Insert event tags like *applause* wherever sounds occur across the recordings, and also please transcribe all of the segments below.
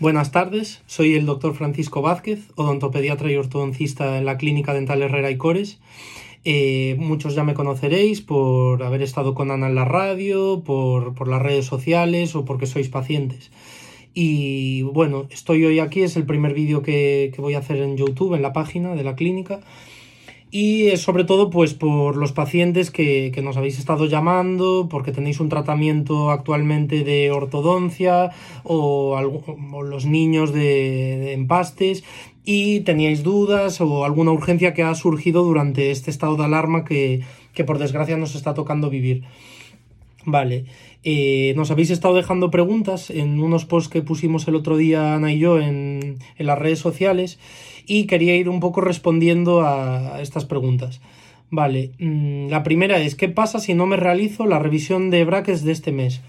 Buenas tardes, soy el doctor Francisco Vázquez, odontopediatra y ortodoncista en la Clínica Dental Herrera y Cores. Eh, muchos ya me conoceréis por haber estado con Ana en la radio, por, las redes sociales o porque sois pacientes. Y bueno, estoy hoy aquí, es el primer vídeo que, que voy a hacer en YouTube, en la página de la clínica y sobre todo pues por los pacientes que, nos habéis estado llamando porque tenéis un tratamiento actualmente de ortodoncia o, los niños de, empastes y teníais dudas o alguna urgencia que ha surgido durante este estado de alarma que, que por desgracia nos está tocando vivir. Vale, eh, nos habéis estado dejando preguntas en unos posts que pusimos el otro día Ana y yo en, en las redes sociales y quería ir un poco respondiendo a estas preguntas. Vale, mm, la primera es, ¿qué pasa si no me realizo la revisión de brackets de este mes?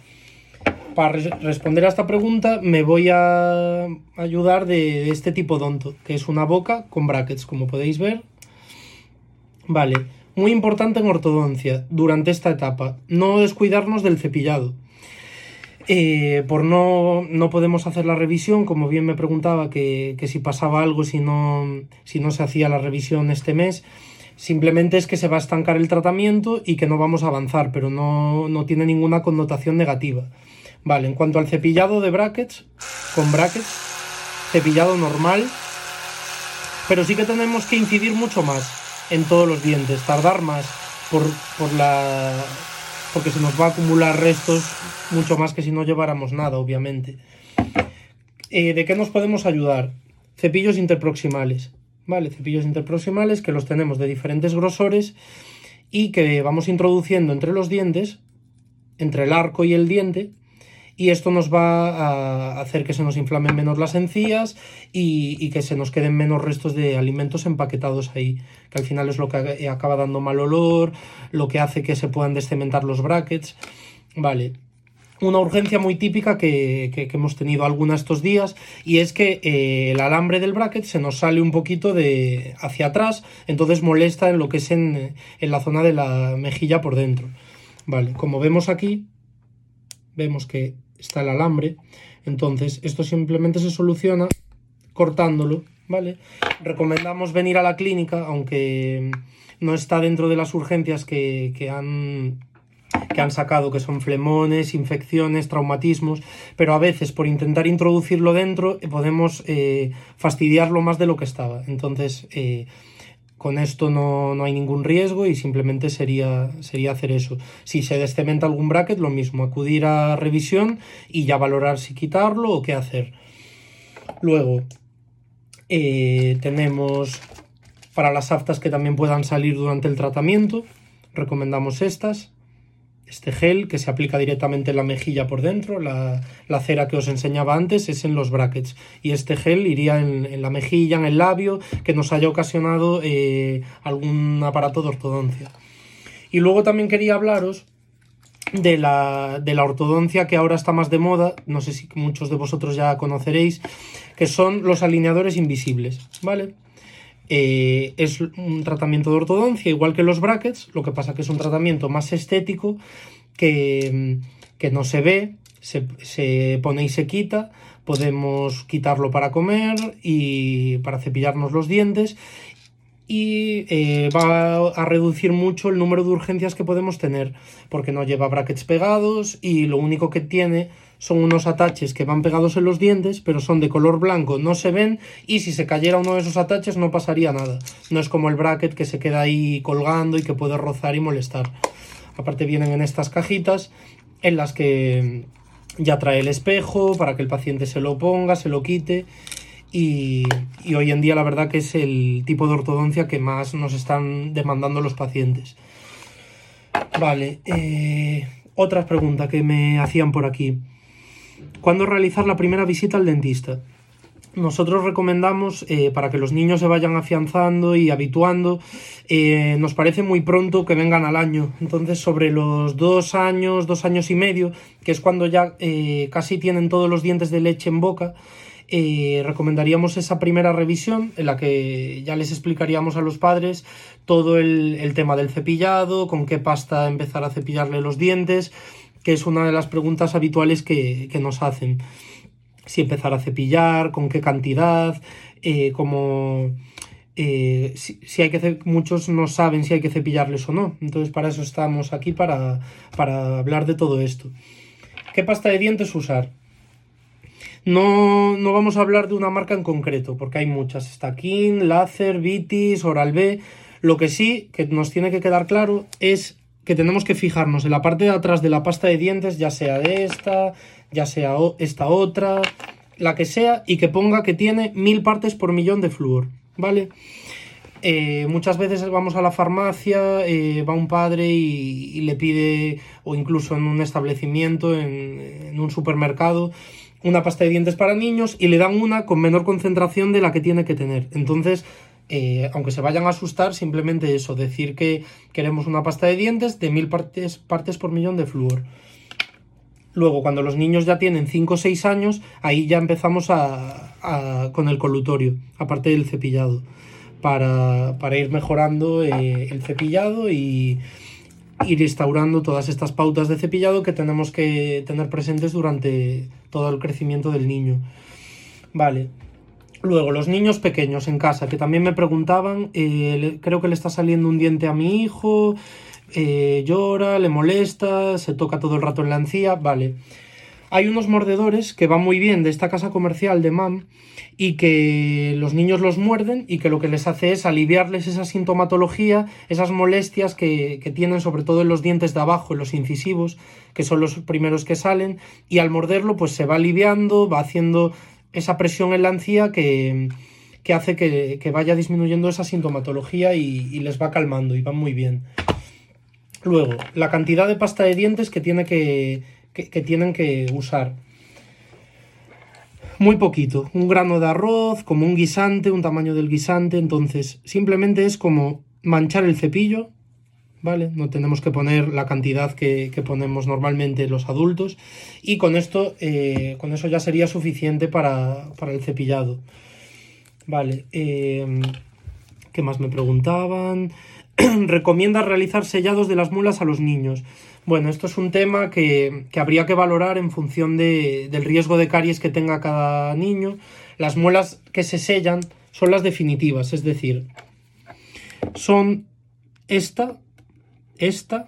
Para responder a esta pregunta me voy a ayudar de, este tipo donto, que es una boca con brackets, como podéis ver. Vale, muy importante en ortodoncia durante esta etapa, no descuidarnos del cepillado. Eh, por no, no podemos hacer la revisión, como bien me preguntaba que, si pasaba algo si no, si no se hacía la revisión este mes, simplemente es que se va a estancar el tratamiento y que no vamos a avanzar, pero no, no tiene ninguna connotación negativa. Vale, en cuanto al cepillado de brackets, con brackets, cepillado normal, pero sí que tenemos que incidir mucho más en todos los dientes, tardar más por, por la porque se nos va a acumular restos mucho más que si no lleváramos nada, obviamente. Eh, ¿De qué nos podemos ayudar? Cepillos interproximales, ¿vale? Cepillos interproximales que los tenemos de diferentes grosores y que vamos introduciendo entre los dientes, entre el arco y el diente, y esto nos va a hacer que se nos inflamen menos las encías y, que se nos queden menos restos de alimentos empaquetados ahí, que al final es lo que acaba dando mal olor, lo que hace que se puedan descementar los brackets. Vale, una urgencia muy típica que, hemos tenido alguna estos días y es que eh, el alambre del bracket se nos sale un poquito de hacia atrás, entonces molesta en lo que es en, en la zona de la mejilla por dentro. Vale, como vemos aquí, vemos que está el alambre. Entonces, esto simplemente se soluciona cortándolo, ¿vale? Recomendamos venir a la clínica, aunque no está dentro de las urgencias que, han que han sacado, que son flemones, infecciones, traumatismos, pero a veces por intentar introducirlo dentro podemos eh, fastidiarlo más de lo que estaba. Entonces, eh, con esto no, hay ningún riesgo y simplemente sería, sería hacer eso. Si se descementa algún bracket, lo mismo, acudir a revisión y ya valorar si quitarlo o qué hacer. Luego, eh, tenemos para las aftas que también puedan salir durante el tratamiento, recomendamos estas este gel que se aplica directamente en la mejilla por dentro, la, cera que os enseñaba antes es en los brackets y este gel iría en, la mejilla, en el labio, que nos haya ocasionado eh, algún aparato de ortodoncia. Y luego también quería hablaros de la, de la ortodoncia que ahora está más de moda, no sé si muchos de vosotros ya conoceréis, que son los alineadores invisibles, ¿vale? Eh, es un tratamiento de ortodoncia, igual que los brackets, lo que pasa que es un tratamiento más estético que, no se ve, se, pone y se quita, podemos quitarlo para comer y para cepillarnos los dientes y eh, va a reducir mucho el número de urgencias que podemos tener porque no lleva brackets pegados y lo único que tiene son unos ataches que van pegados en los dientes, pero son de color blanco, no se ven y si se cayera uno de esos ataches no pasaría nada. No es como el bracket que se queda ahí colgando y que puede rozar y molestar. Aparte vienen en estas cajitas en las que ya trae el espejo para que el paciente se lo ponga, se lo quite y, hoy en día la verdad que es el tipo de ortodoncia que más nos están demandando los pacientes. Vale, eh, otra pregunta que me hacían por aquí. ¿Cuándo realizar la primera visita al dentista? Nosotros recomendamos, eh, para que los niños se vayan afianzando y habituando, eh, nos parece muy pronto que vengan al año. Entonces, sobre los dos años, dos años y medio, que es cuando ya eh, casi tienen todos los dientes de leche en boca, recomendaríamos esa primera revisión en la que ya les explicaríamos a los padres todo el tema del cepillado, con qué pasta empezar a cepillarle los dientes que es una de las preguntas habituales que, nos hacen. si empezar a cepillar, con qué cantidad, eh, como eh, si, hay que muchos no saben si hay que cepillarles o no. Entonces para eso estamos aquí para, para hablar de todo esto. ¿Qué pasta de dientes usar? No, no, vamos a hablar de una marca en concreto, porque hay muchas. Stakin, Lacer, Vitis, Oral-B. Lo que sí que nos tiene que quedar claro es que tenemos que fijarnos en la parte de atrás de la pasta de dientes, ya sea de esta, ya sea esta otra, la que sea, y que ponga que tiene mil partes por millón de flúor, ¿vale? Eh, muchas veces vamos a la farmacia, eh, va un padre y, le pide, o incluso en un establecimiento, en, un supermercado, una pasta de dientes para niños y le dan una con menor concentración de la que tiene que tener. Entonces, eh, aunque se vayan a asustar, simplemente eso, decir que queremos una pasta de dientes de mil partes, partes por millón de flúor. Luego, cuando los niños ya tienen 5 o 6 años, ahí ya empezamos a, con el colutorio, aparte del cepillado, para, ir mejorando eh, el cepillado y ir instaurando todas estas pautas de cepillado que tenemos que tener presentes durante todo el crecimiento del niño. Vale. Luego, los niños pequeños en casa, que también me preguntaban, eh, creo que le está saliendo un diente a mi hijo, eh, llora, le molesta, se toca todo el rato en la encía, vale. Hay unos mordedores que van muy bien de esta casa comercial de MAM y que los niños los muerden y que lo que les hace es aliviarles esa sintomatología, esas molestias que, que tienen sobre todo en los dientes de abajo, en los incisivos, que son los primeros que salen, y al morderlo pues se va aliviando, va haciendo esa presión en la encía que, que hace que, que, vaya disminuyendo esa sintomatología y, y les va calmando y van muy bien. Luego, la cantidad de pasta de dientes que, tiene que, que, tienen que usar. Muy poquito, un grano de arroz, como un guisante, un tamaño del guisante, entonces simplemente es como manchar el cepillo, ¿vale? No tenemos que poner la cantidad que, ponemos normalmente los adultos y con esto, eh, con eso ya sería suficiente para, el cepillado, ¿vale? Eh, ¿Qué más me preguntaban? *clears throat* recomienda realizar sellados de las muelas a los niños. Bueno, esto es un tema que, habría que valorar en función del riesgo de caries que tenga cada niño. Las muelas que se sellan son las definitivas, es decir, son esta, esta,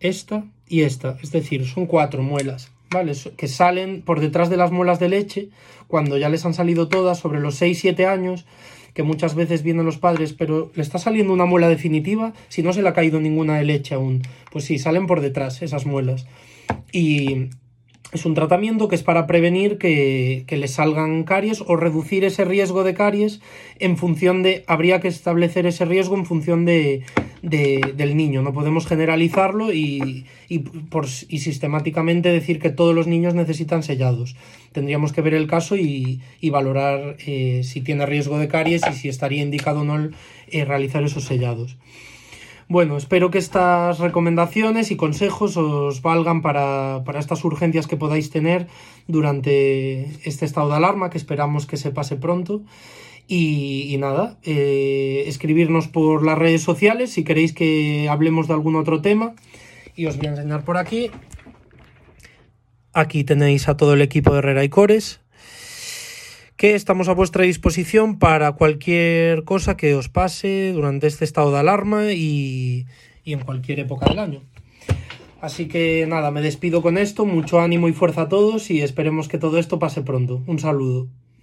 esta y esta. Es decir, son cuatro muelas, ¿vale? Que salen por detrás de las muelas de leche cuando ya les han salido todas sobre los 6-7 años que muchas veces vienen los padres, pero le está saliendo una muela definitiva si no se le ha caído ninguna de leche aún. Pues sí, salen por detrás esas muelas. Y es un tratamiento que es para prevenir que, que le salgan caries o reducir ese riesgo de caries en función de, habría que establecer ese riesgo en función de, del niño. No podemos generalizarlo y, y, por, y sistemáticamente decir que todos los niños necesitan sellados. Tendríamos que ver el caso y, y valorar eh, si tiene riesgo de caries y si estaría indicado o no eh, realizar esos sellados. Bueno, espero que estas recomendaciones y consejos os valgan para, para, estas urgencias que podáis tener durante este estado de alarma, que esperamos que se pase pronto. Y, nada, eh, escribirnos por las redes sociales si queréis que hablemos de algún otro tema. Y os voy a enseñar por aquí. Aquí tenéis a todo el equipo de Herrera y Cores, que estamos a vuestra disposición para cualquier cosa que os pase durante este estado de alarma y, y en cualquier época del año. Así que nada, me despido con esto, mucho ánimo y fuerza a todos y esperemos que todo esto pase pronto. Un saludo.